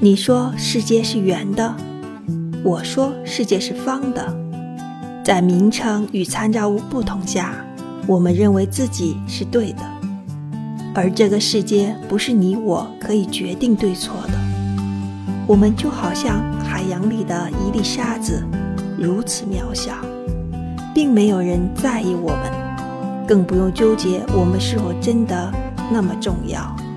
你说世界是圆的我说世界是方的在名称与参照物不同下我们认为自己是对的而这个世界不是你我可以决定对错的。我们就好像海洋里的一粒沙子如此渺小并没有人在意我们更不用纠结我们是否真的那么重要。